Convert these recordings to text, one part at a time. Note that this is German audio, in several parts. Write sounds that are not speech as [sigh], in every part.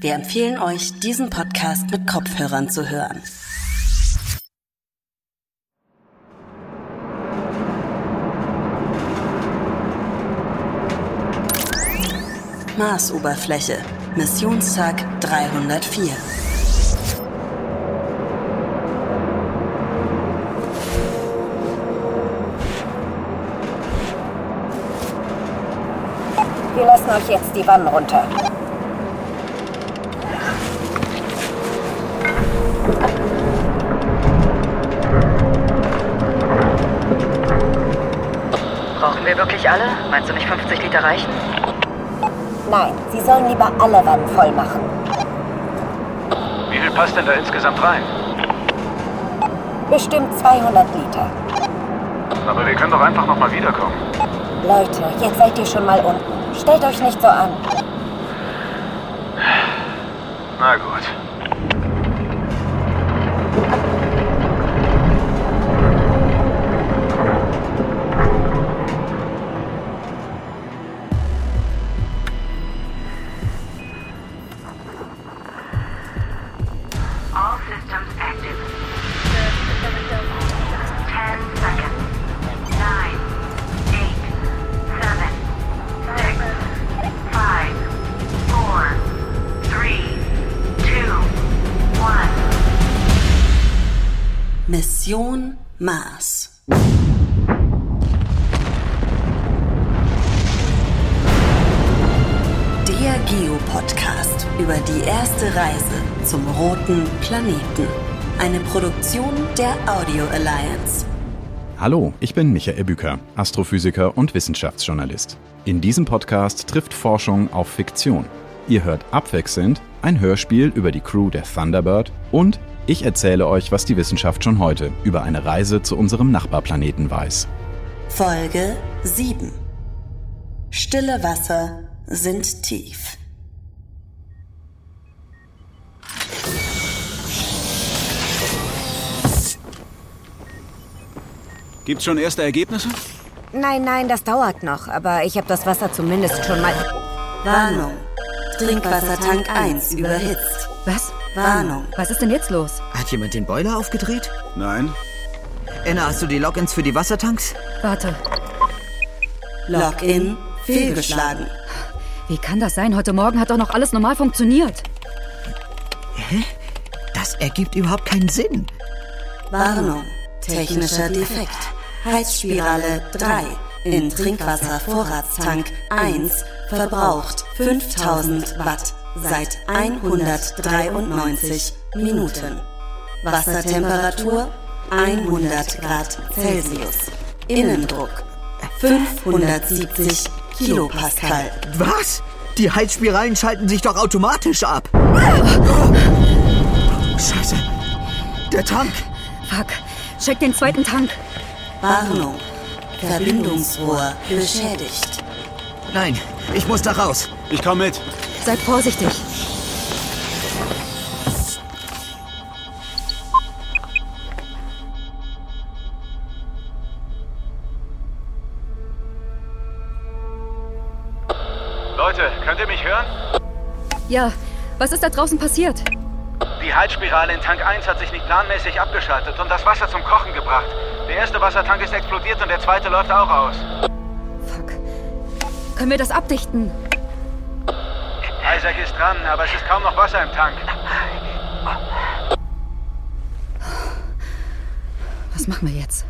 Wir empfehlen euch, diesen Podcast mit Kopfhörern zu hören. Marsoberfläche, Missionstag 304. Wir lassen euch jetzt die Wannen runter. Wirklich alle? Meinst du nicht 50 Liter reichen? Nein, Sie sollen lieber alle Wannen voll machen. Wie viel passt denn da insgesamt rein? Bestimmt 200 Liter. Aber wir können doch einfach nochmal wiederkommen. Leute, jetzt seid ihr schon mal unten. Stellt euch nicht so an. Na gut. Planeten. Eine Produktion der Audio Alliance. Hallo, ich bin Michael Büker, Astrophysiker und Wissenschaftsjournalist. In diesem Podcast trifft Forschung auf Fiktion. Ihr hört abwechselnd ein Hörspiel über die Crew der Thunderbird und ich erzähle euch, was die Wissenschaft schon heute über eine Reise zu unserem Nachbarplaneten weiß. Folge 7. Stille Wasser sind tief. Gibt's schon erste Ergebnisse? Nein, nein, das dauert noch. Aber ich habe das Wasser zumindest schon mal... Warnung. Trinkwassertank 1 überhitzt. Was? Warnung. Was ist denn jetzt los? Hat jemand den Boiler aufgedreht? Nein. Enna, hast du die Logins für die Wassertanks? Warte, Login fehlgeschlagen. wie kann das sein? Heute Morgen hat doch noch alles normal funktioniert. Das ergibt überhaupt keinen Sinn. Warnung. Technischer Defekt. Heizspirale 3 in Trinkwasservorratstank 1 verbraucht 5000 Watt seit 193 Minuten. Wassertemperatur 100 Grad Celsius. Innendruck 570 Kilopascal. Was? Die Heizspiralen schalten sich doch automatisch ab. Scheiße. Der Tank. Fuck, check den zweiten Tank. Warnung. Verbindungsrohr beschädigt. Nein, ich muss da raus. Ich komme mit. Seid vorsichtig. Leute, könnt ihr mich hören? Ja, was ist da draußen passiert? Die Heizspirale in Tank 1 hat sich nicht planmäßig abgeschaltet und das Wasser zum Kochen gebracht. Der erste Wassertank ist explodiert und der zweite läuft auch aus. Fuck. Können wir das abdichten? Isaac ist dran, aber es ist kaum noch Wasser im Tank. Was machen wir jetzt?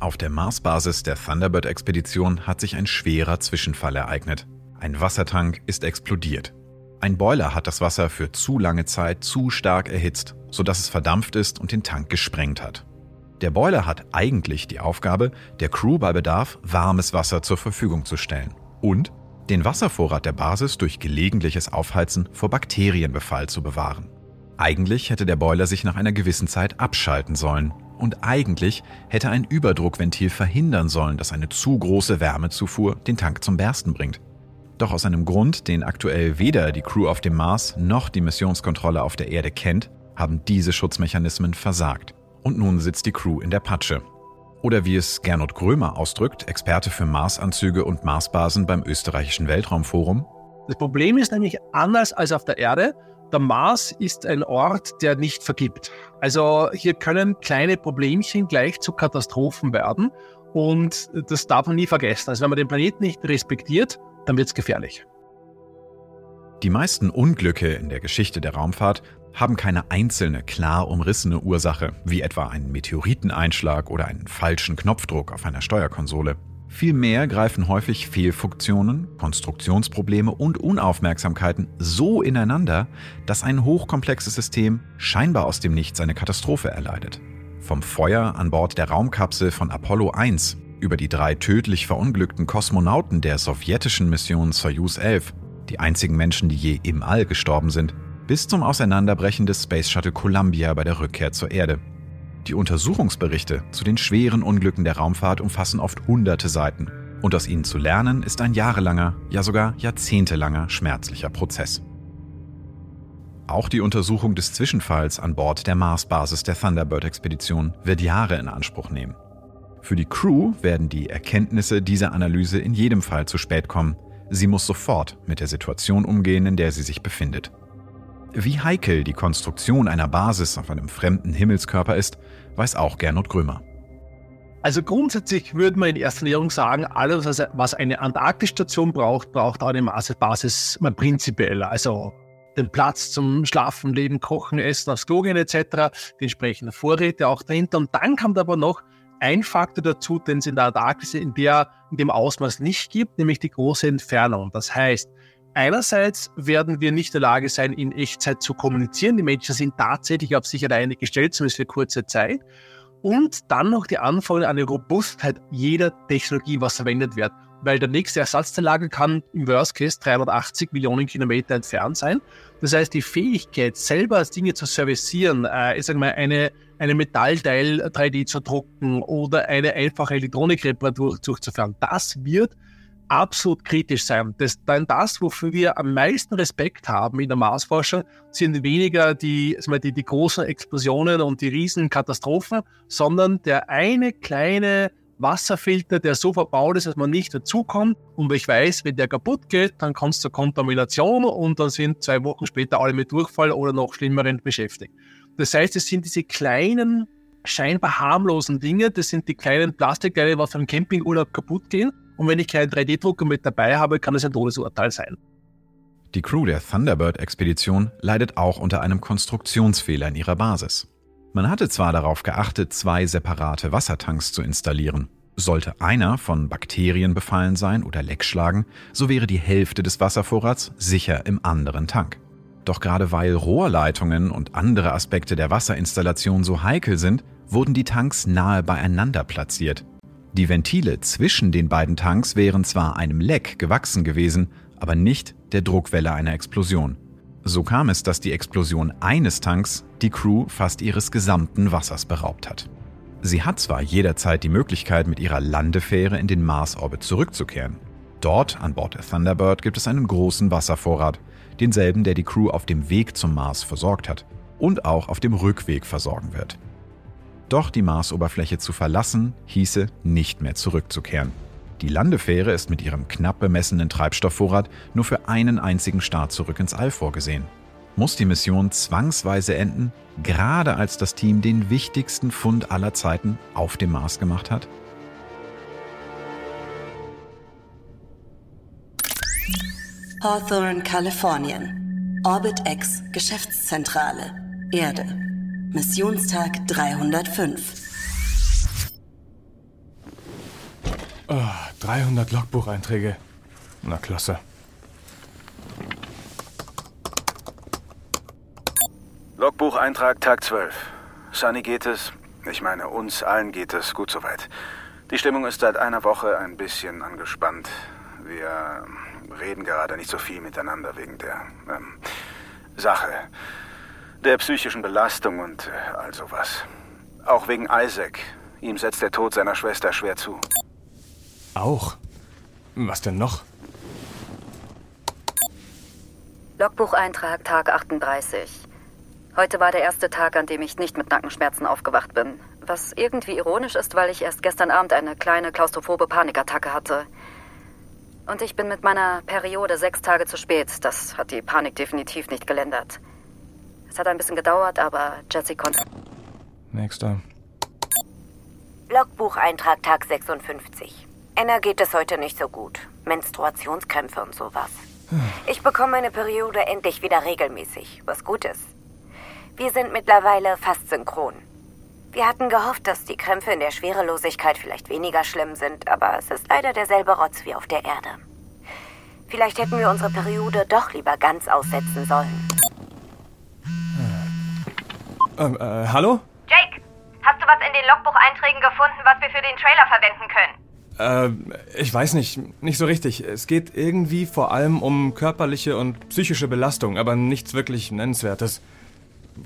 Auf der Marsbasis der Thunderbird-Expedition hat sich ein schwerer Zwischenfall ereignet. Ein Wassertank ist explodiert. Ein Boiler hat das Wasser für zu lange Zeit zu stark erhitzt, sodass es verdampft ist und den Tank gesprengt hat. Der Boiler hat eigentlich die Aufgabe, der Crew bei Bedarf warmes Wasser zur Verfügung zu stellen und den Wasservorrat der Basis durch gelegentliches Aufheizen vor Bakterienbefall zu bewahren. Eigentlich hätte der Boiler sich nach einer gewissen Zeit abschalten sollen und eigentlich hätte ein Überdruckventil verhindern sollen, dass eine zu große Wärmezufuhr den Tank zum Bersten bringt. Doch aus einem Grund, den aktuell weder die Crew auf dem Mars noch die Missionskontrolle auf der Erde kennt, haben diese Schutzmechanismen versagt. Und nun sitzt die Crew in der Patsche. Oder wie es Gernot Grömer ausdrückt, Experte für Marsanzüge und Marsbasen beim österreichischen Weltraumforum. Das Problem ist nämlich anders als auf der Erde. Der Mars ist ein Ort, der nicht vergibt. Also hier können kleine Problemchen gleich zu Katastrophen werden. Und das darf man nie vergessen. Also wenn man den Planeten nicht respektiert, dann wird es gefährlich. Die meisten Unglücke in der Geschichte der Raumfahrt haben keine einzelne, klar umrissene Ursache, wie etwa einen Meteoriteneinschlag oder einen falschen Knopfdruck auf einer Steuerkonsole. Vielmehr greifen häufig Fehlfunktionen, Konstruktionsprobleme und Unaufmerksamkeiten so ineinander, dass ein hochkomplexes System scheinbar aus dem Nichts eine Katastrophe erleidet. Vom Feuer an Bord der Raumkapsel von Apollo 1 über die drei tödlich verunglückten Kosmonauten der sowjetischen Mission Soyuz 11, die einzigen Menschen, die je im All gestorben sind, bis zum Auseinanderbrechen des Space Shuttle Columbia bei der Rückkehr zur Erde. Die Untersuchungsberichte zu den schweren Unglücken der Raumfahrt umfassen oft hunderte Seiten. Und aus ihnen zu lernen, ist ein jahrelanger, ja sogar jahrzehntelanger schmerzlicher Prozess. Auch die Untersuchung des Zwischenfalls an Bord der Marsbasis der Thunderbird-Expedition wird Jahre in Anspruch nehmen. Für die Crew werden die Erkenntnisse dieser Analyse in jedem Fall zu spät kommen. Sie muss sofort mit der Situation umgehen, in der sie sich befindet. Wie heikel die Konstruktion einer Basis auf einem fremden Himmelskörper ist, weiß auch Gernot Grömer. Also grundsätzlich würde man in erster Linie sagen, alles, was eine Antarktisstation braucht, braucht auch eine Basis mal prinzipiell. Also den Platz zum Schlafen, Leben, Kochen, Essen, aufs Klo gehen etc., die entsprechenden Vorräte auch dahinter. Und dann kommt aber noch ein Faktor dazu, den es in der Antarktis in, der, in dem Ausmaß nicht gibt, nämlich die große Entfernung. Das heißt, Einerseits werden wir nicht in der Lage sein, in Echtzeit zu kommunizieren. Die Menschen sind tatsächlich auf sich alleine gestellt, zumindest für kurze Zeit. Und dann noch die Anforderung an die Robustheit jeder Technologie, was verwendet wird. Weil der nächste Ersatzteillager kann im Worst Case 380 Millionen Kilometer entfernt sein. Das heißt, die Fähigkeit, selber Dinge zu servicieren, äh, ich sage mal, eine, eine Metallteil 3D zu drucken oder eine einfache Elektronikreparatur durchzuführen, das wird absolut kritisch sein. Das, denn das, wofür wir am meisten Respekt haben in der Marsforschung, sind weniger die, die, die großen Explosionen und die riesen Katastrophen, sondern der eine kleine Wasserfilter, der so verbaut ist, dass man nicht dazukommt. Und ich weiß, wenn der kaputt geht, dann kommt es zur Kontamination und dann sind zwei Wochen später alle mit Durchfall oder noch schlimmeren beschäftigt. Das heißt, es sind diese kleinen, scheinbar harmlosen Dinge, das sind die kleinen Plastikteile, was beim Campingurlaub kaputt gehen und wenn ich keinen 3D-Drucker mit dabei habe, kann es ein Todesurteil sein. Die Crew der Thunderbird-Expedition leidet auch unter einem Konstruktionsfehler in ihrer Basis. Man hatte zwar darauf geachtet, zwei separate Wassertanks zu installieren. Sollte einer von Bakterien befallen sein oder Leck schlagen, so wäre die Hälfte des Wasservorrats sicher im anderen Tank. Doch gerade weil Rohrleitungen und andere Aspekte der Wasserinstallation so heikel sind, wurden die Tanks nahe beieinander platziert, die Ventile zwischen den beiden Tanks wären zwar einem Leck gewachsen gewesen, aber nicht der Druckwelle einer Explosion. So kam es, dass die Explosion eines Tanks die Crew fast ihres gesamten Wassers beraubt hat. Sie hat zwar jederzeit die Möglichkeit, mit ihrer Landefähre in den Mars-Orbit zurückzukehren. Dort, an Bord der Thunderbird, gibt es einen großen Wasservorrat, denselben, der die Crew auf dem Weg zum Mars versorgt hat und auch auf dem Rückweg versorgen wird. Doch die Marsoberfläche zu verlassen, hieße nicht mehr zurückzukehren. Die Landefähre ist mit ihrem knapp bemessenen Treibstoffvorrat nur für einen einzigen Start zurück ins All vorgesehen. Muss die Mission zwangsweise enden, gerade als das Team den wichtigsten Fund aller Zeiten auf dem Mars gemacht hat? Hawthorne, Kalifornien. Orbit X Geschäftszentrale. Erde. Missionstag 305. Oh, 300 Logbucheinträge. Na klasse. Logbucheintrag Tag 12. Sunny geht es, ich meine uns allen geht es gut soweit. Die Stimmung ist seit einer Woche ein bisschen angespannt. Wir reden gerade nicht so viel miteinander wegen der ähm, Sache der psychischen Belastung und äh, all sowas. Auch wegen Isaac. Ihm setzt der Tod seiner Schwester schwer zu. Auch? Was denn noch? Logbucheintrag Tag 38. Heute war der erste Tag, an dem ich nicht mit Nackenschmerzen aufgewacht bin. Was irgendwie ironisch ist, weil ich erst gestern Abend eine kleine klaustrophobe Panikattacke hatte. Und ich bin mit meiner Periode sechs Tage zu spät. Das hat die Panik definitiv nicht gelindert. Es hat ein bisschen gedauert, aber Jessie konnte. Nächster. Logbucheintrag Tag 56. Anna geht es heute nicht so gut. Menstruationskrämpfe und sowas. Ich bekomme meine Periode endlich wieder regelmäßig, was gut ist. Wir sind mittlerweile fast synchron. Wir hatten gehofft, dass die Krämpfe in der Schwerelosigkeit vielleicht weniger schlimm sind, aber es ist leider derselbe Rotz wie auf der Erde. Vielleicht hätten wir unsere Periode doch lieber ganz aussetzen sollen. Ähm, äh, hallo? Jake, hast du was in den Logbucheinträgen gefunden, was wir für den Trailer verwenden können? Äh, ich weiß nicht, nicht so richtig. Es geht irgendwie vor allem um körperliche und psychische Belastung, aber nichts wirklich Nennenswertes.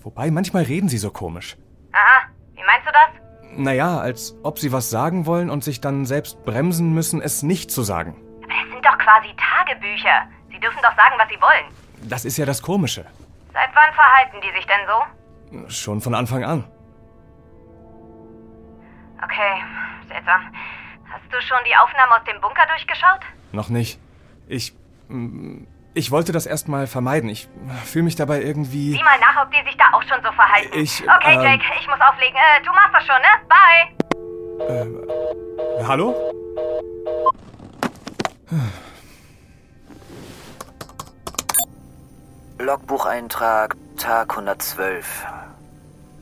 Wobei, manchmal reden sie so komisch. Aha, wie meinst du das? Naja, als ob sie was sagen wollen und sich dann selbst bremsen müssen, es nicht zu sagen. Aber das sind doch quasi Tagebücher. Sie dürfen doch sagen, was sie wollen. Das ist ja das Komische. Seit wann verhalten die sich denn so? Schon von Anfang an. Okay, seltsam. Hast du schon die Aufnahmen aus dem Bunker durchgeschaut? Noch nicht. Ich. Ich wollte das erstmal vermeiden. Ich fühle mich dabei irgendwie. Sieh mal nach, ob die sich da auch schon so verhalten. Ich, okay, ähm, Jake, ich muss auflegen. Äh, du machst das schon, ne? Bye. Hallo? Logbucheintrag Tag 112.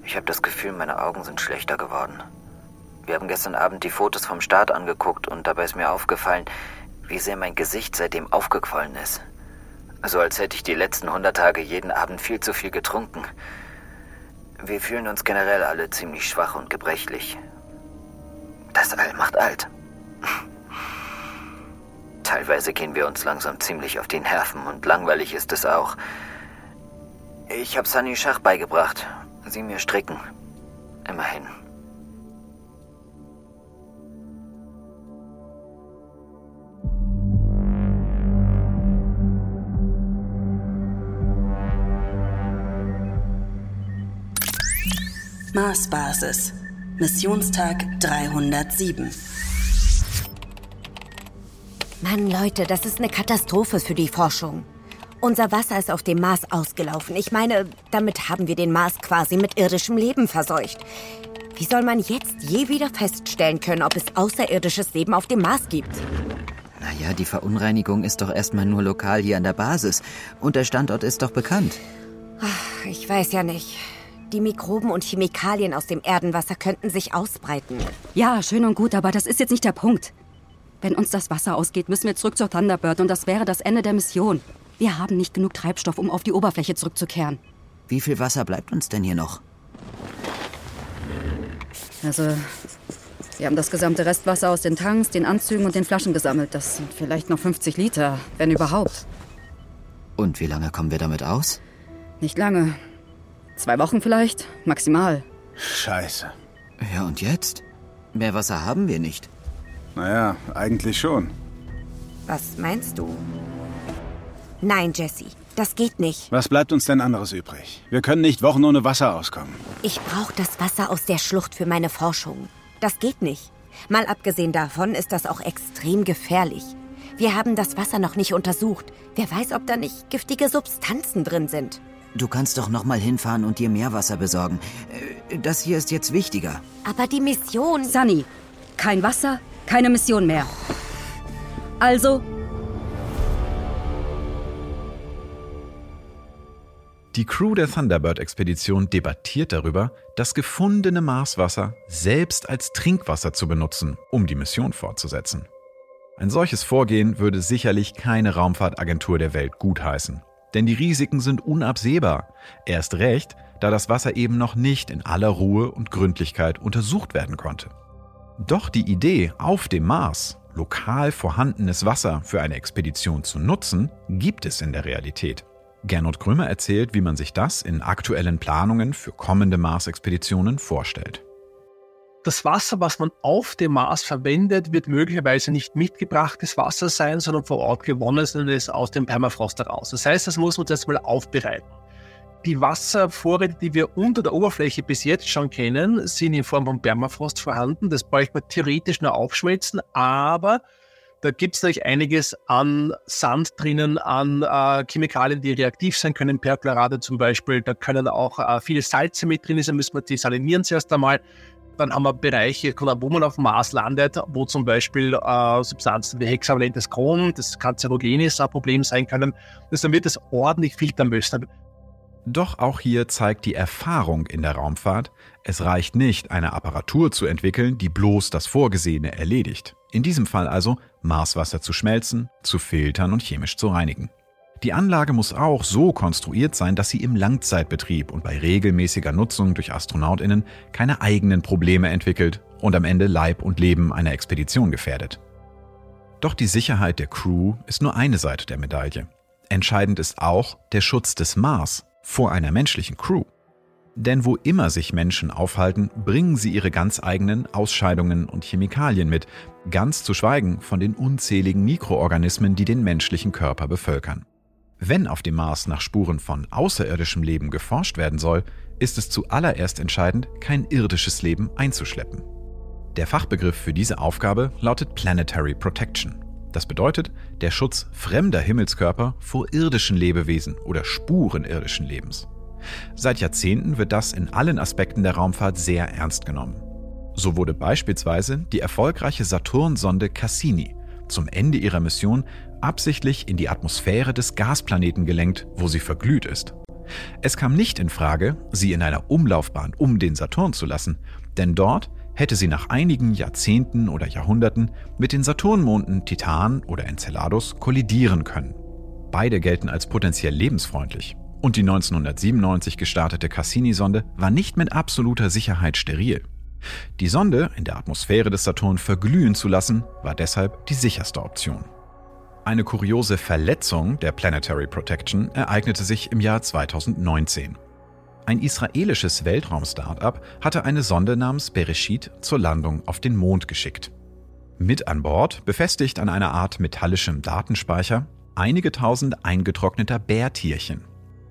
Ich habe das Gefühl, meine Augen sind schlechter geworden. Wir haben gestern Abend die Fotos vom Start angeguckt und dabei ist mir aufgefallen, wie sehr mein Gesicht seitdem aufgequollen ist. So als hätte ich die letzten 100 Tage jeden Abend viel zu viel getrunken. Wir fühlen uns generell alle ziemlich schwach und gebrechlich. Das All macht alt. [laughs] Teilweise gehen wir uns langsam ziemlich auf die Nerven und langweilig ist es auch. Ich habe Sunny Schach beigebracht. Sie mir stricken. Immerhin. Marsbasis. Missionstag 307. Mann, Leute, das ist eine Katastrophe für die Forschung. Unser Wasser ist auf dem Mars ausgelaufen. Ich meine, damit haben wir den Mars quasi mit irdischem Leben verseucht. Wie soll man jetzt je wieder feststellen können, ob es außerirdisches Leben auf dem Mars gibt? Naja, die Verunreinigung ist doch erstmal nur lokal hier an der Basis. Und der Standort ist doch bekannt. Ich weiß ja nicht. Die Mikroben und Chemikalien aus dem Erdenwasser könnten sich ausbreiten. Ja, schön und gut, aber das ist jetzt nicht der Punkt. Wenn uns das Wasser ausgeht, müssen wir zurück zur Thunderbird und das wäre das Ende der Mission. Wir haben nicht genug Treibstoff, um auf die Oberfläche zurückzukehren. Wie viel Wasser bleibt uns denn hier noch? Also, Sie haben das gesamte Restwasser aus den Tanks, den Anzügen und den Flaschen gesammelt. Das sind vielleicht noch 50 Liter, wenn überhaupt. Und wie lange kommen wir damit aus? Nicht lange. Zwei Wochen vielleicht, maximal. Scheiße. Ja, und jetzt? Mehr Wasser haben wir nicht. Naja, eigentlich schon. Was meinst du? Nein, Jesse, das geht nicht. Was bleibt uns denn anderes übrig? Wir können nicht Wochen ohne Wasser auskommen. Ich brauche das Wasser aus der Schlucht für meine Forschung. Das geht nicht. Mal abgesehen davon ist das auch extrem gefährlich. Wir haben das Wasser noch nicht untersucht. Wer weiß, ob da nicht giftige Substanzen drin sind. Du kannst doch noch mal hinfahren und dir Meerwasser besorgen. Äh, Das hier ist jetzt wichtiger. Aber die Mission. Sunny, kein Wasser, keine Mission mehr. Also, Die Crew der Thunderbird-Expedition debattiert darüber, das gefundene Marswasser selbst als Trinkwasser zu benutzen, um die Mission fortzusetzen. Ein solches Vorgehen würde sicherlich keine Raumfahrtagentur der Welt gutheißen. Denn die Risiken sind unabsehbar. Erst recht, da das Wasser eben noch nicht in aller Ruhe und Gründlichkeit untersucht werden konnte. Doch die Idee, auf dem Mars lokal vorhandenes Wasser für eine Expedition zu nutzen, gibt es in der Realität. Gernot Krömer erzählt, wie man sich das in aktuellen Planungen für kommende Mars-Expeditionen vorstellt. Das Wasser, was man auf dem Mars verwendet, wird möglicherweise nicht mitgebrachtes Wasser sein, sondern vor Ort gewonnenes aus dem Permafrost heraus. Das heißt, das muss man jetzt mal aufbereiten. die Wasservorräte, die wir unter der Oberfläche bis jetzt schon kennen, sind in Form von Permafrost vorhanden. Das bräuchte man theoretisch nur aufschmelzen, aber da gibt es natürlich einiges an Sand drinnen, an äh, Chemikalien, die reaktiv sein können, Perchlorate zum Beispiel. Da können auch äh, viele Salze mit drin sein, müssen wir desalinieren zuerst einmal. Dann haben wir Bereiche, wo man auf dem Mars landet, wo zum Beispiel äh, Substanzen wie hexavalentes Chrom, das Kanzerogenes ein Problem sein können. Das, dann wird es ordentlich filtern müssen. Doch auch hier zeigt die Erfahrung in der Raumfahrt, es reicht nicht, eine Apparatur zu entwickeln, die bloß das Vorgesehene erledigt. In diesem Fall also Marswasser zu schmelzen, zu filtern und chemisch zu reinigen. Die Anlage muss auch so konstruiert sein, dass sie im Langzeitbetrieb und bei regelmäßiger Nutzung durch Astronautinnen keine eigenen Probleme entwickelt und am Ende Leib und Leben einer Expedition gefährdet. Doch die Sicherheit der Crew ist nur eine Seite der Medaille. Entscheidend ist auch der Schutz des Mars vor einer menschlichen Crew. Denn wo immer sich Menschen aufhalten, bringen sie ihre ganz eigenen Ausscheidungen und Chemikalien mit, ganz zu schweigen von den unzähligen Mikroorganismen, die den menschlichen Körper bevölkern. Wenn auf dem Mars nach Spuren von außerirdischem Leben geforscht werden soll, ist es zuallererst entscheidend, kein irdisches Leben einzuschleppen. Der Fachbegriff für diese Aufgabe lautet Planetary Protection. Das bedeutet der Schutz fremder Himmelskörper vor irdischen Lebewesen oder Spuren irdischen Lebens. Seit Jahrzehnten wird das in allen Aspekten der Raumfahrt sehr ernst genommen. So wurde beispielsweise die erfolgreiche Saturn-Sonde Cassini zum Ende ihrer Mission absichtlich in die Atmosphäre des Gasplaneten gelenkt, wo sie verglüht ist. Es kam nicht in Frage, sie in einer Umlaufbahn um den Saturn zu lassen, denn dort hätte sie nach einigen Jahrzehnten oder Jahrhunderten mit den Saturnmonden Titan oder Enceladus kollidieren können. Beide gelten als potenziell lebensfreundlich. Und die 1997 gestartete Cassini-Sonde war nicht mit absoluter Sicherheit steril. Die Sonde in der Atmosphäre des Saturn verglühen zu lassen, war deshalb die sicherste Option. Eine kuriose Verletzung der Planetary Protection ereignete sich im Jahr 2019. Ein israelisches Weltraum-Startup hatte eine Sonde namens Bereshit zur Landung auf den Mond geschickt. Mit an Bord, befestigt an einer Art metallischem Datenspeicher, einige tausend eingetrockneter Bärtierchen.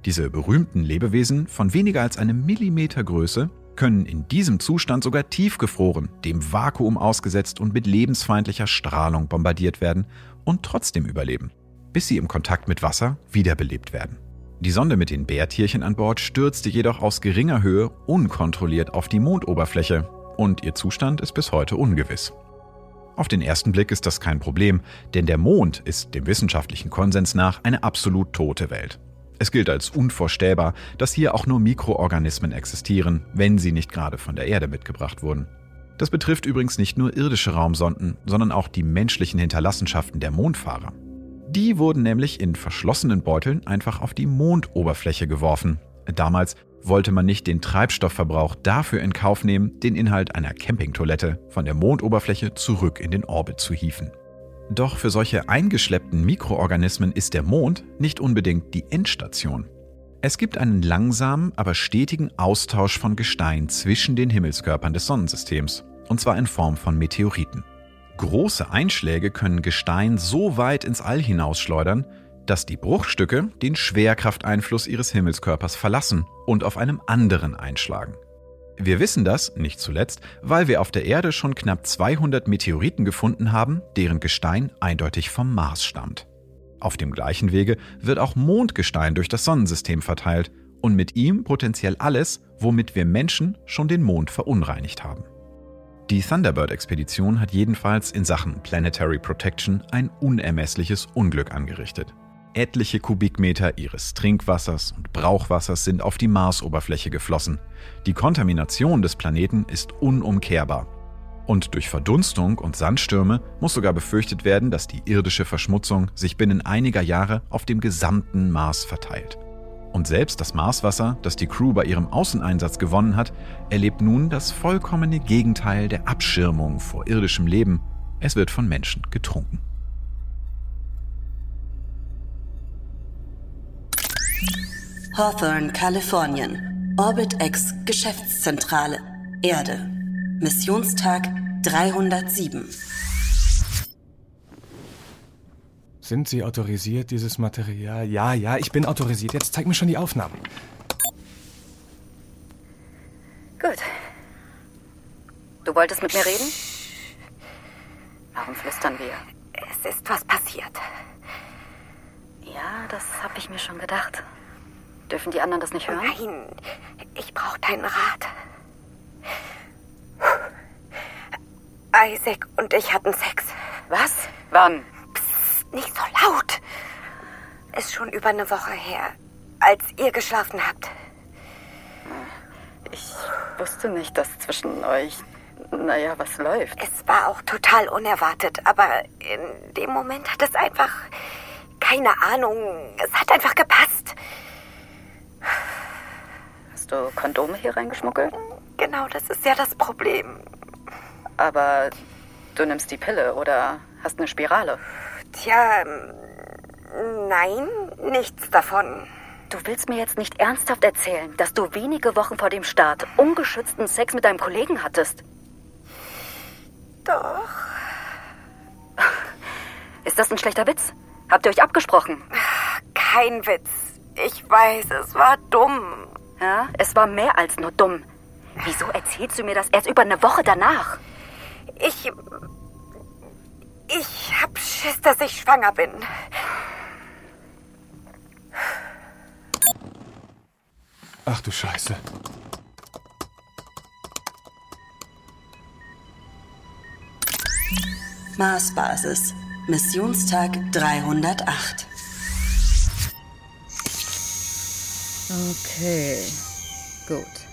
Diese berühmten Lebewesen von weniger als einem Millimeter Größe können in diesem Zustand sogar tiefgefroren, dem Vakuum ausgesetzt und mit lebensfeindlicher Strahlung bombardiert werden und trotzdem überleben, bis sie im Kontakt mit Wasser wiederbelebt werden. Die Sonde mit den Bärtierchen an Bord stürzte jedoch aus geringer Höhe unkontrolliert auf die Mondoberfläche und ihr Zustand ist bis heute ungewiss. Auf den ersten Blick ist das kein Problem, denn der Mond ist dem wissenschaftlichen Konsens nach eine absolut tote Welt. Es gilt als unvorstellbar, dass hier auch nur Mikroorganismen existieren, wenn sie nicht gerade von der Erde mitgebracht wurden. Das betrifft übrigens nicht nur irdische Raumsonden, sondern auch die menschlichen Hinterlassenschaften der Mondfahrer. Die wurden nämlich in verschlossenen Beuteln einfach auf die Mondoberfläche geworfen. Damals wollte man nicht den Treibstoffverbrauch dafür in Kauf nehmen, den Inhalt einer Campingtoilette von der Mondoberfläche zurück in den Orbit zu hieven. Doch für solche eingeschleppten Mikroorganismen ist der Mond nicht unbedingt die Endstation. Es gibt einen langsamen, aber stetigen Austausch von Gestein zwischen den Himmelskörpern des Sonnensystems, und zwar in Form von Meteoriten. Große Einschläge können Gestein so weit ins All hinausschleudern, dass die Bruchstücke den Schwerkrafteinfluss ihres Himmelskörpers verlassen und auf einem anderen einschlagen. Wir wissen das, nicht zuletzt, weil wir auf der Erde schon knapp 200 Meteoriten gefunden haben, deren Gestein eindeutig vom Mars stammt. Auf dem gleichen Wege wird auch Mondgestein durch das Sonnensystem verteilt und mit ihm potenziell alles, womit wir Menschen schon den Mond verunreinigt haben. Die Thunderbird-Expedition hat jedenfalls in Sachen Planetary Protection ein unermessliches Unglück angerichtet. Etliche Kubikmeter ihres Trinkwassers und Brauchwassers sind auf die Marsoberfläche geflossen. Die Kontamination des Planeten ist unumkehrbar. Und durch Verdunstung und Sandstürme muss sogar befürchtet werden, dass die irdische Verschmutzung sich binnen einiger Jahre auf dem gesamten Mars verteilt. Und selbst das Marswasser, das die Crew bei ihrem Außeneinsatz gewonnen hat, erlebt nun das vollkommene Gegenteil der Abschirmung vor irdischem Leben. Es wird von Menschen getrunken. Hawthorne, Kalifornien. Orbit X Geschäftszentrale. Erde. Missionstag 307. Sind Sie autorisiert, dieses Material? Ja, ja, ich bin autorisiert. Jetzt zeig mir schon die Aufnahmen. Gut. Du wolltest mit mir reden? Warum flüstern wir? Es ist was passiert. Ja, das habe ich mir schon gedacht. Dürfen die anderen das nicht hören? Nein, ich brauche deinen Rat. Isaac und ich hatten Sex. Was? Wann? Psst, nicht so laut. Ist schon über eine Woche her, als ihr geschlafen habt. Ich wusste nicht, dass zwischen euch, naja, was läuft. Es war auch total unerwartet, aber in dem Moment hat es einfach, keine Ahnung, es hat einfach gepasst. Hast du Kondome hier reingeschmuggelt? Genau, das ist ja das Problem. Aber du nimmst die Pille oder hast eine Spirale? Tja, nein, nichts davon. Du willst mir jetzt nicht ernsthaft erzählen, dass du wenige Wochen vor dem Start ungeschützten Sex mit deinem Kollegen hattest? Doch. [laughs] Ist das ein schlechter Witz? Habt ihr euch abgesprochen? Kein Witz. Ich weiß, es war dumm. Ja, es war mehr als nur dumm. Wieso erzählst du mir das erst über eine Woche danach? Ich. Ich hab Schiss, dass ich schwanger bin. Ach du Scheiße. Marsbasis. Missionstag 308. Okay, gut.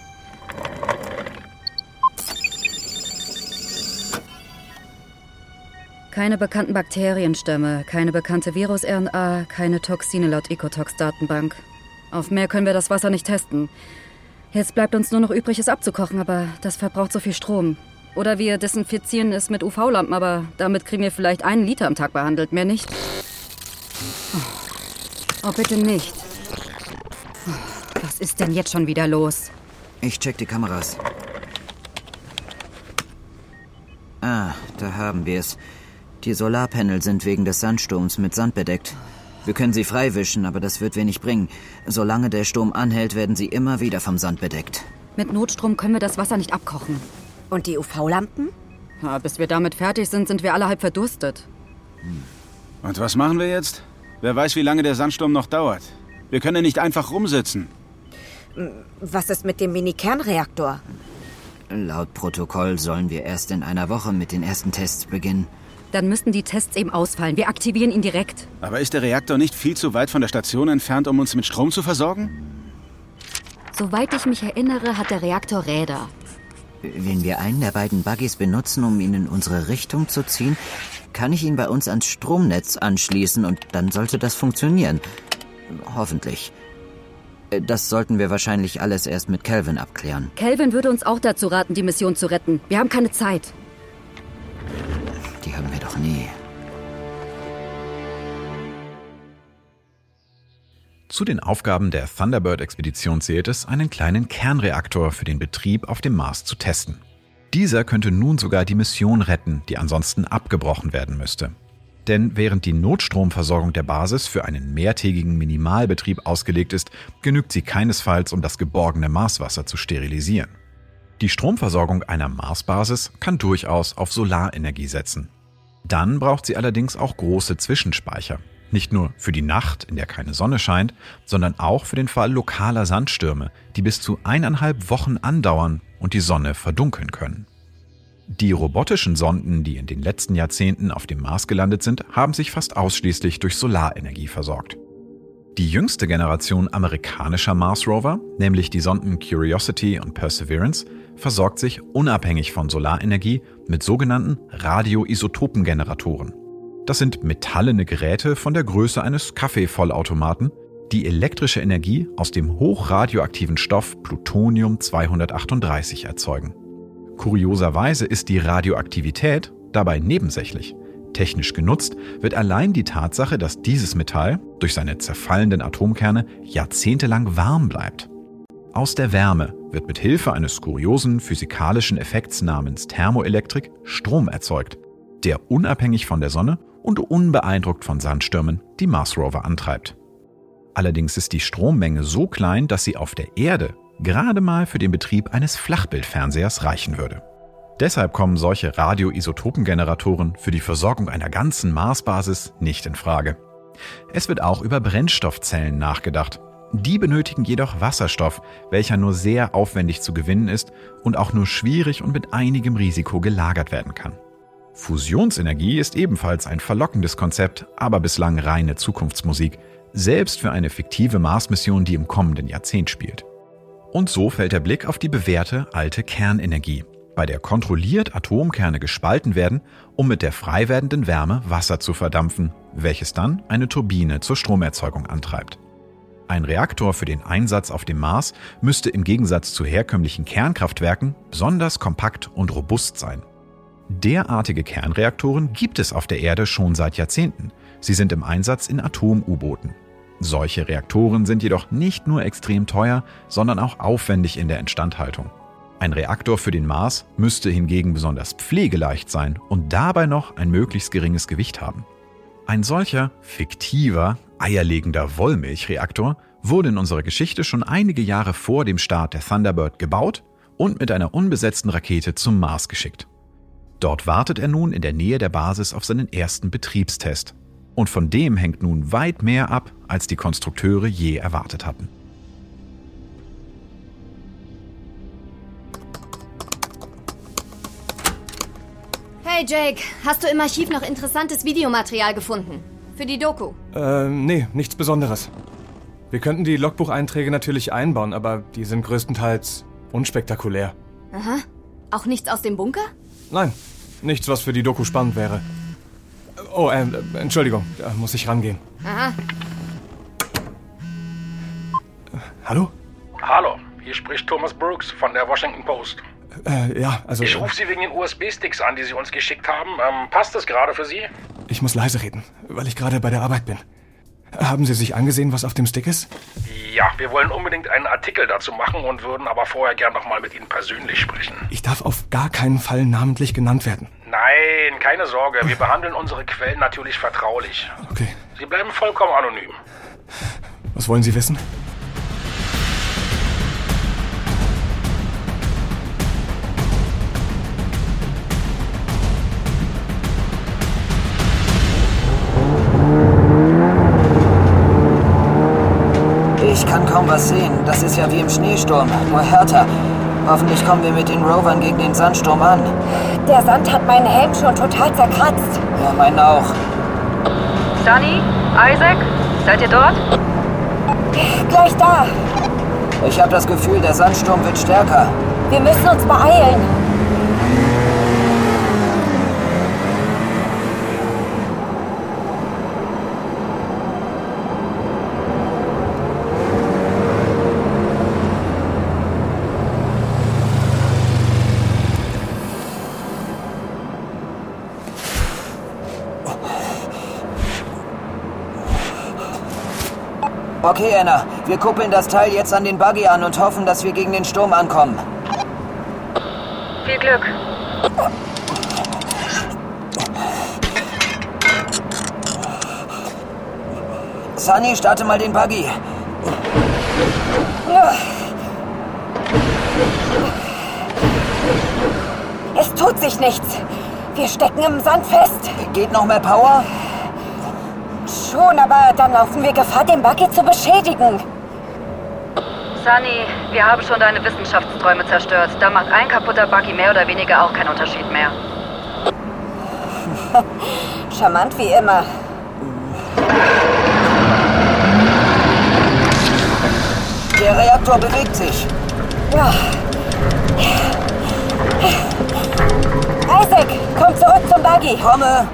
Keine bekannten Bakterienstämme, keine bekannte Virus-RNA, keine Toxine laut Ecotox-Datenbank. Auf mehr können wir das Wasser nicht testen. Jetzt bleibt uns nur noch übrig, es abzukochen, aber das verbraucht so viel Strom. Oder wir desinfizieren es mit UV-Lampen, aber damit kriegen wir vielleicht einen Liter am Tag behandelt, mehr nicht. Oh, oh bitte nicht. Oh, was ist denn jetzt schon wieder los? Ich check die Kameras. Ah, da haben wir es. Die Solarpanel sind wegen des Sandsturms mit Sand bedeckt. Wir können sie freiwischen, aber das wird wenig bringen. Solange der Sturm anhält, werden sie immer wieder vom Sand bedeckt. Mit Notstrom können wir das Wasser nicht abkochen. Und die UV-Lampen? Ja, bis wir damit fertig sind, sind wir alle halb verdurstet. Und was machen wir jetzt? Wer weiß, wie lange der Sandsturm noch dauert. Wir können ja nicht einfach rumsitzen. Was ist mit dem Mini-Kernreaktor? Laut Protokoll sollen wir erst in einer Woche mit den ersten Tests beginnen. Dann müssten die Tests eben ausfallen. Wir aktivieren ihn direkt. Aber ist der Reaktor nicht viel zu weit von der Station entfernt, um uns mit Strom zu versorgen? Soweit ich mich erinnere, hat der Reaktor Räder. Wenn wir einen der beiden Buggies benutzen, um ihn in unsere Richtung zu ziehen, kann ich ihn bei uns ans Stromnetz anschließen und dann sollte das funktionieren. Hoffentlich. Das sollten wir wahrscheinlich alles erst mit Calvin abklären. Calvin würde uns auch dazu raten, die Mission zu retten. Wir haben keine Zeit. Die haben wir doch nie. Zu den Aufgaben der Thunderbird-Expedition zählt es, einen kleinen Kernreaktor für den Betrieb auf dem Mars zu testen. Dieser könnte nun sogar die Mission retten, die ansonsten abgebrochen werden müsste. Denn während die Notstromversorgung der Basis für einen mehrtägigen Minimalbetrieb ausgelegt ist, genügt sie keinesfalls, um das geborgene Marswasser zu sterilisieren. Die Stromversorgung einer Marsbasis kann durchaus auf Solarenergie setzen. Dann braucht sie allerdings auch große Zwischenspeicher. Nicht nur für die Nacht, in der keine Sonne scheint, sondern auch für den Fall lokaler Sandstürme, die bis zu eineinhalb Wochen andauern und die Sonne verdunkeln können. Die robotischen Sonden, die in den letzten Jahrzehnten auf dem Mars gelandet sind, haben sich fast ausschließlich durch Solarenergie versorgt. Die jüngste Generation amerikanischer Mars Rover, nämlich die Sonden Curiosity und Perseverance, versorgt sich unabhängig von Solarenergie mit sogenannten Radioisotopengeneratoren. Das sind metallene Geräte von der Größe eines Kaffeevollautomaten, die elektrische Energie aus dem hochradioaktiven Stoff Plutonium 238 erzeugen. Kurioserweise ist die Radioaktivität dabei nebensächlich. Technisch genutzt wird allein die Tatsache, dass dieses Metall durch seine zerfallenden Atomkerne jahrzehntelang warm bleibt. Aus der Wärme wird mit Hilfe eines kuriosen physikalischen Effekts namens Thermoelektrik Strom erzeugt, der unabhängig von der Sonne und unbeeindruckt von Sandstürmen die Mars Rover antreibt. Allerdings ist die Strommenge so klein, dass sie auf der Erde gerade mal für den Betrieb eines Flachbildfernsehers reichen würde. Deshalb kommen solche Radioisotopengeneratoren für die Versorgung einer ganzen Marsbasis nicht in Frage. Es wird auch über Brennstoffzellen nachgedacht. Die benötigen jedoch Wasserstoff, welcher nur sehr aufwendig zu gewinnen ist und auch nur schwierig und mit einigem Risiko gelagert werden kann. Fusionsenergie ist ebenfalls ein verlockendes Konzept, aber bislang reine Zukunftsmusik, selbst für eine fiktive Mars-Mission, die im kommenden Jahrzehnt spielt. Und so fällt der Blick auf die bewährte alte Kernenergie, bei der kontrolliert Atomkerne gespalten werden, um mit der frei werdenden Wärme Wasser zu verdampfen, welches dann eine Turbine zur Stromerzeugung antreibt. Ein Reaktor für den Einsatz auf dem Mars müsste im Gegensatz zu herkömmlichen Kernkraftwerken besonders kompakt und robust sein. Derartige Kernreaktoren gibt es auf der Erde schon seit Jahrzehnten. Sie sind im Einsatz in Atom-U-Booten. Solche Reaktoren sind jedoch nicht nur extrem teuer, sondern auch aufwendig in der Instandhaltung. Ein Reaktor für den Mars müsste hingegen besonders pflegeleicht sein und dabei noch ein möglichst geringes Gewicht haben. Ein solcher fiktiver, eierlegender Wollmilchreaktor wurde in unserer Geschichte schon einige Jahre vor dem Start der Thunderbird gebaut und mit einer unbesetzten Rakete zum Mars geschickt. Dort wartet er nun in der Nähe der Basis auf seinen ersten Betriebstest. Und von dem hängt nun weit mehr ab, als die Konstrukteure je erwartet hatten. Hey Jake, hast du im Archiv noch interessantes Videomaterial gefunden? Für die Doku? Äh, nee, nichts Besonderes. Wir könnten die Logbucheinträge natürlich einbauen, aber die sind größtenteils unspektakulär. Aha. Auch nichts aus dem Bunker? Nein, nichts, was für die Doku spannend wäre. Oh, äh, Entschuldigung, da muss ich rangehen. Aha. Hallo? Hallo, hier spricht Thomas Brooks von der Washington Post. Äh, ja, also. Ich rufe Sie wegen den USB-Sticks an, die Sie uns geschickt haben. Ähm, passt das gerade für Sie? Ich muss leise reden, weil ich gerade bei der Arbeit bin. Haben Sie sich angesehen, was auf dem Stick ist? Ja, wir wollen unbedingt einen Artikel dazu machen und würden aber vorher gern noch mal mit Ihnen persönlich sprechen. Ich darf auf gar keinen Fall namentlich genannt werden. Nein, keine Sorge. Wir behandeln unsere Quellen natürlich vertraulich. Okay. Sie bleiben vollkommen anonym. Was wollen Sie wissen? Was sehen. Das ist ja wie im Schneesturm, nur härter. Hoffentlich kommen wir mit den Rovern gegen den Sandsturm an. Der Sand hat meinen Helm schon total zerkratzt. Ja, meinen auch. Sunny? Isaac? Seid ihr dort? Gleich da. Ich habe das Gefühl, der Sandsturm wird stärker. Wir müssen uns beeilen. Okay, Anna, wir kuppeln das Teil jetzt an den Buggy an und hoffen, dass wir gegen den Sturm ankommen. Viel Glück. Sunny, starte mal den Buggy. Es tut sich nichts. Wir stecken im Sand fest. Geht noch mehr Power? Schon, aber dann laufen wir Gefahr, den Buggy zu beschädigen. Sunny, wir haben schon deine Wissenschaftsträume zerstört. Da macht ein kaputter Buggy mehr oder weniger auch keinen Unterschied mehr. [laughs] Charmant wie immer. Der Reaktor bewegt sich. Ja. Isaac, komm zurück zum Buggy. Komme.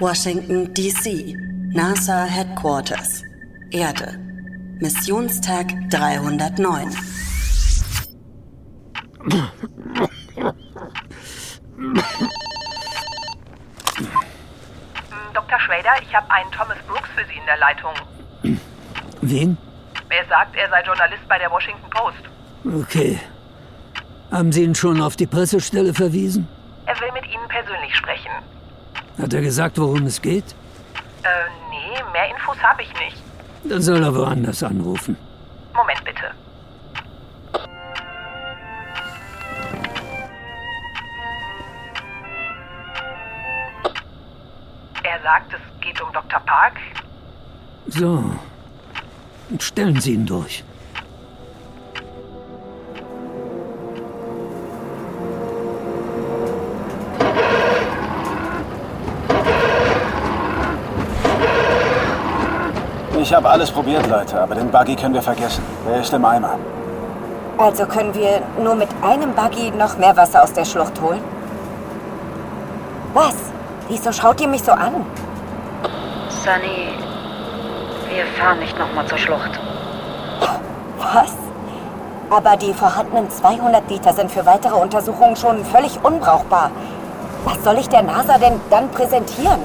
Washington, D.C. NASA Headquarters. Erde. Missionstag 309. Dr. Schrader, ich habe einen Thomas Brooks für Sie in der Leitung. Wen? Er sagt, er sei Journalist bei der Washington Post. Okay. Haben Sie ihn schon auf die Pressestelle verwiesen? Er will mit Ihnen persönlich sprechen. Hat er gesagt, worum es geht? Äh, nee, mehr Infos habe ich nicht. Dann soll er woanders anrufen. Moment bitte. Er sagt, es geht um Dr. Park. So. Stellen Sie ihn durch. Ich habe alles probiert, Leute, aber den Buggy können wir vergessen. Er ist im Eimer. Also können wir nur mit einem Buggy noch mehr Wasser aus der Schlucht holen? Was? Wieso schaut ihr mich so an? Sunny, wir fahren nicht nochmal zur Schlucht. Was? Aber die vorhandenen 200 Liter sind für weitere Untersuchungen schon völlig unbrauchbar. Was soll ich der NASA denn dann präsentieren?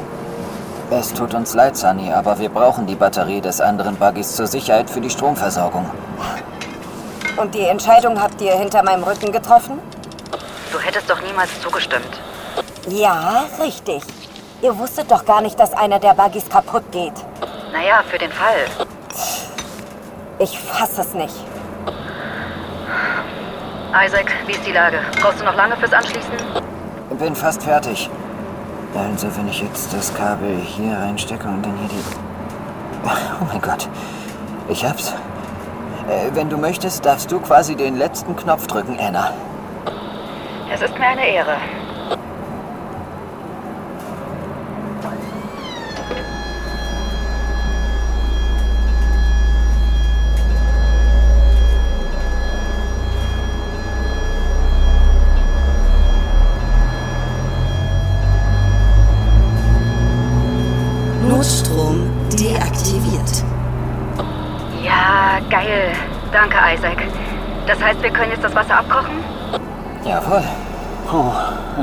Es tut uns leid, Sunny, aber wir brauchen die Batterie des anderen Buggys zur Sicherheit für die Stromversorgung. Und die Entscheidung habt ihr hinter meinem Rücken getroffen? Du hättest doch niemals zugestimmt. Ja, richtig. Ihr wusstet doch gar nicht, dass einer der Buggys kaputt geht. Naja, für den Fall. Ich fasse es nicht. Isaac, wie ist die Lage? Brauchst du noch lange fürs Anschließen? Bin fast fertig. Also, wenn ich jetzt das Kabel hier reinstecke und dann hier die. Oh mein Gott. Ich hab's. Äh, wenn du möchtest, darfst du quasi den letzten Knopf drücken, Anna. Es ist mir eine Ehre. Notstrom deaktiviert. Ja, geil. Danke, Isaac. Das heißt, wir können jetzt das Wasser abkochen? Jawohl. Puh,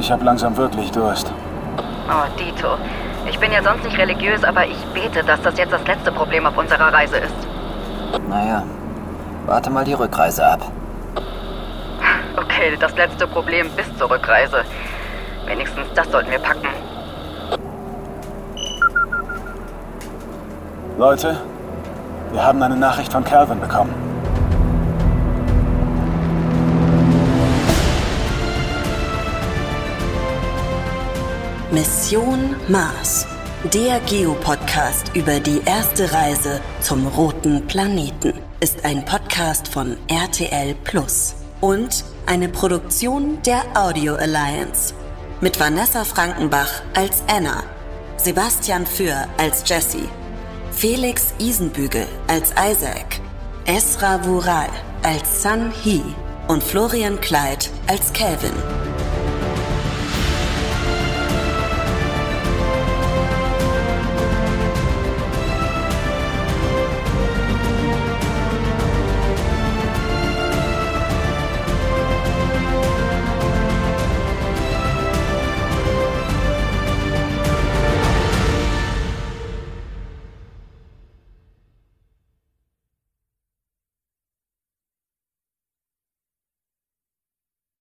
ich habe langsam wirklich Durst. Oh, Dito. Ich bin ja sonst nicht religiös, aber ich bete, dass das jetzt das letzte Problem auf unserer Reise ist. Naja, warte mal die Rückreise ab. Okay, das letzte Problem bis zur Rückreise. Wenigstens das sollten wir packen. Leute, wir haben eine Nachricht von Calvin bekommen. Mission Mars. Der Geopodcast über die erste Reise zum roten Planeten ist ein Podcast von RTL Plus und eine Produktion der Audio Alliance mit Vanessa Frankenbach als Anna, Sebastian Für als Jesse, Felix Isenbügel als Isaac, Esra Vural als Sun Hee und Florian Kleid als Calvin.